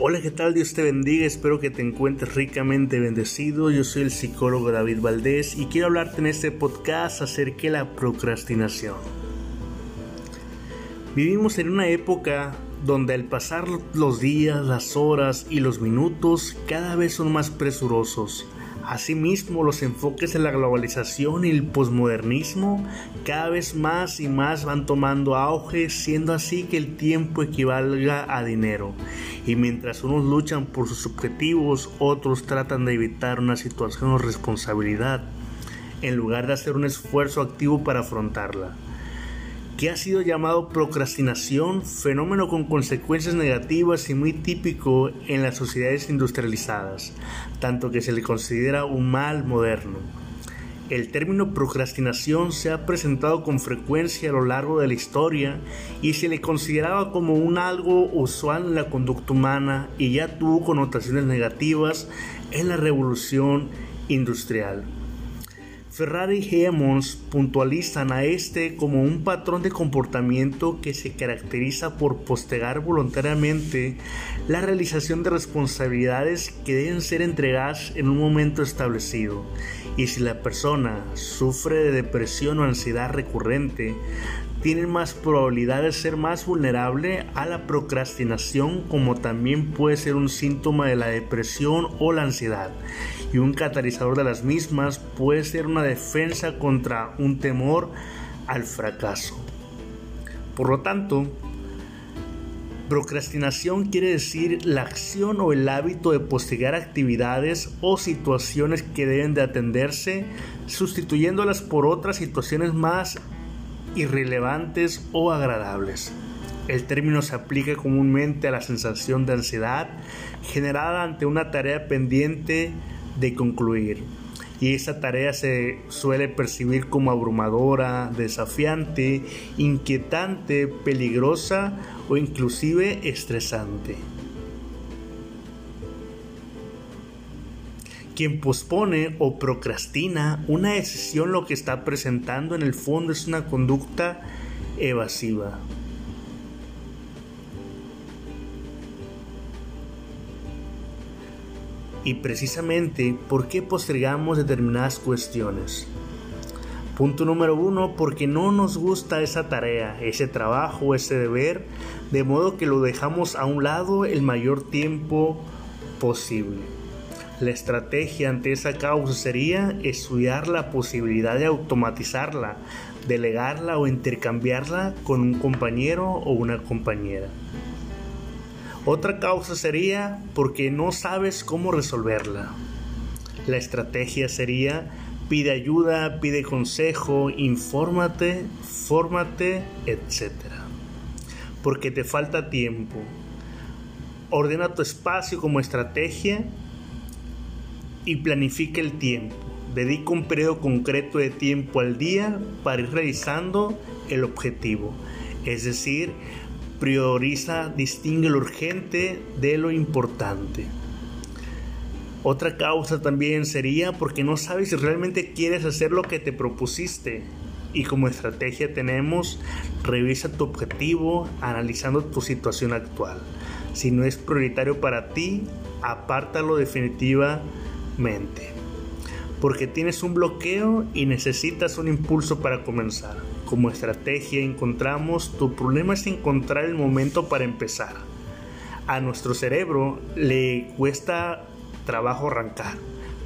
Hola, ¿qué tal? Dios te bendiga, espero que te encuentres ricamente bendecido. Yo soy el psicólogo David Valdés y quiero hablarte en este podcast acerca de la procrastinación. Vivimos en una época donde al pasar los días, las horas y los minutos cada vez son más presurosos Asimismo, los enfoques de la globalización y el posmodernismo cada vez más y más van tomando auge, siendo así que el tiempo equivalga a dinero. Y mientras unos luchan por sus objetivos, otros tratan de evitar una situación o responsabilidad, en lugar de hacer un esfuerzo activo para afrontarla que ha sido llamado procrastinación, fenómeno con consecuencias negativas y muy típico en las sociedades industrializadas, tanto que se le considera un mal moderno. El término procrastinación se ha presentado con frecuencia a lo largo de la historia y se le consideraba como un algo usual en la conducta humana y ya tuvo connotaciones negativas en la revolución industrial. Ferrari y Hemmons puntualizan a este como un patrón de comportamiento que se caracteriza por postergar voluntariamente la realización de responsabilidades que deben ser entregadas en un momento establecido. Y si la persona sufre de depresión o ansiedad recurrente, tiene más probabilidad de ser más vulnerable a la procrastinación como también puede ser un síntoma de la depresión o la ansiedad y un catalizador de las mismas puede ser una defensa contra un temor al fracaso. Por lo tanto, procrastinación quiere decir la acción o el hábito de postergar actividades o situaciones que deben de atenderse, sustituyéndolas por otras situaciones más irrelevantes o agradables. El término se aplica comúnmente a la sensación de ansiedad generada ante una tarea pendiente de concluir. Y esa tarea se suele percibir como abrumadora, desafiante, inquietante, peligrosa o inclusive estresante. Quien pospone o procrastina una decisión lo que está presentando en el fondo es una conducta evasiva. y precisamente por qué postergamos determinadas cuestiones. Punto número uno, porque no nos gusta esa tarea, ese trabajo, ese deber, de modo que lo dejamos a un lado el mayor tiempo posible. La estrategia ante esa causa sería estudiar la posibilidad de automatizarla, delegarla o intercambiarla con un compañero o una compañera. Otra causa sería porque no sabes cómo resolverla. La estrategia sería pide ayuda, pide consejo, infórmate, fórmate, etc. Porque te falta tiempo. Ordena tu espacio como estrategia y planifica el tiempo. Dedica un periodo concreto de tiempo al día para ir realizando el objetivo. Es decir, prioriza, distingue lo urgente de lo importante. Otra causa también sería porque no sabes si realmente quieres hacer lo que te propusiste. Y como estrategia tenemos, revisa tu objetivo analizando tu situación actual. Si no es prioritario para ti, apártalo definitivamente. Porque tienes un bloqueo y necesitas un impulso para comenzar como estrategia encontramos, tu problema es encontrar el momento para empezar. A nuestro cerebro le cuesta trabajo arrancar.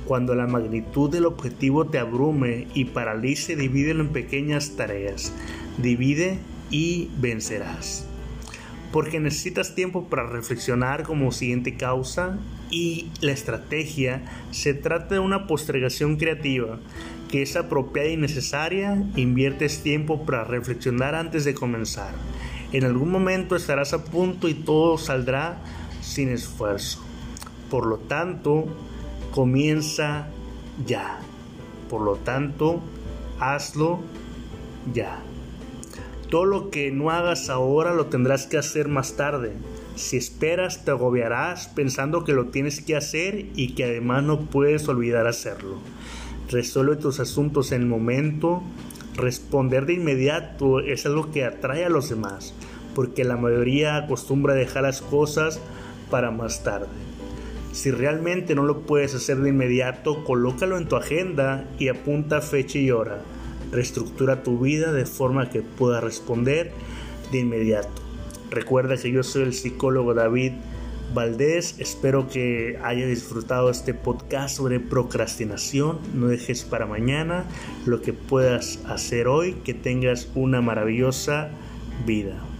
Cuando la magnitud del objetivo te abrume y paralice, divídelo en pequeñas tareas. Divide y vencerás. Porque necesitas tiempo para reflexionar como siguiente causa y la estrategia se trata de una postergación creativa que es apropiada y necesaria, inviertes tiempo para reflexionar antes de comenzar. En algún momento estarás a punto y todo saldrá sin esfuerzo. Por lo tanto, comienza ya. Por lo tanto, hazlo ya. Todo lo que no hagas ahora lo tendrás que hacer más tarde. Si esperas, te agobiarás pensando que lo tienes que hacer y que además no puedes olvidar hacerlo resuelve tus asuntos en el momento, responder de inmediato es algo que atrae a los demás, porque la mayoría acostumbra dejar las cosas para más tarde. Si realmente no lo puedes hacer de inmediato, colócalo en tu agenda y apunta fecha y hora. Reestructura tu vida de forma que puedas responder de inmediato. Recuerda que yo soy el psicólogo David Valdés. Espero que haya disfrutado este podcast sobre procrastinación. No dejes para mañana lo que puedas hacer hoy. Que tengas una maravillosa vida.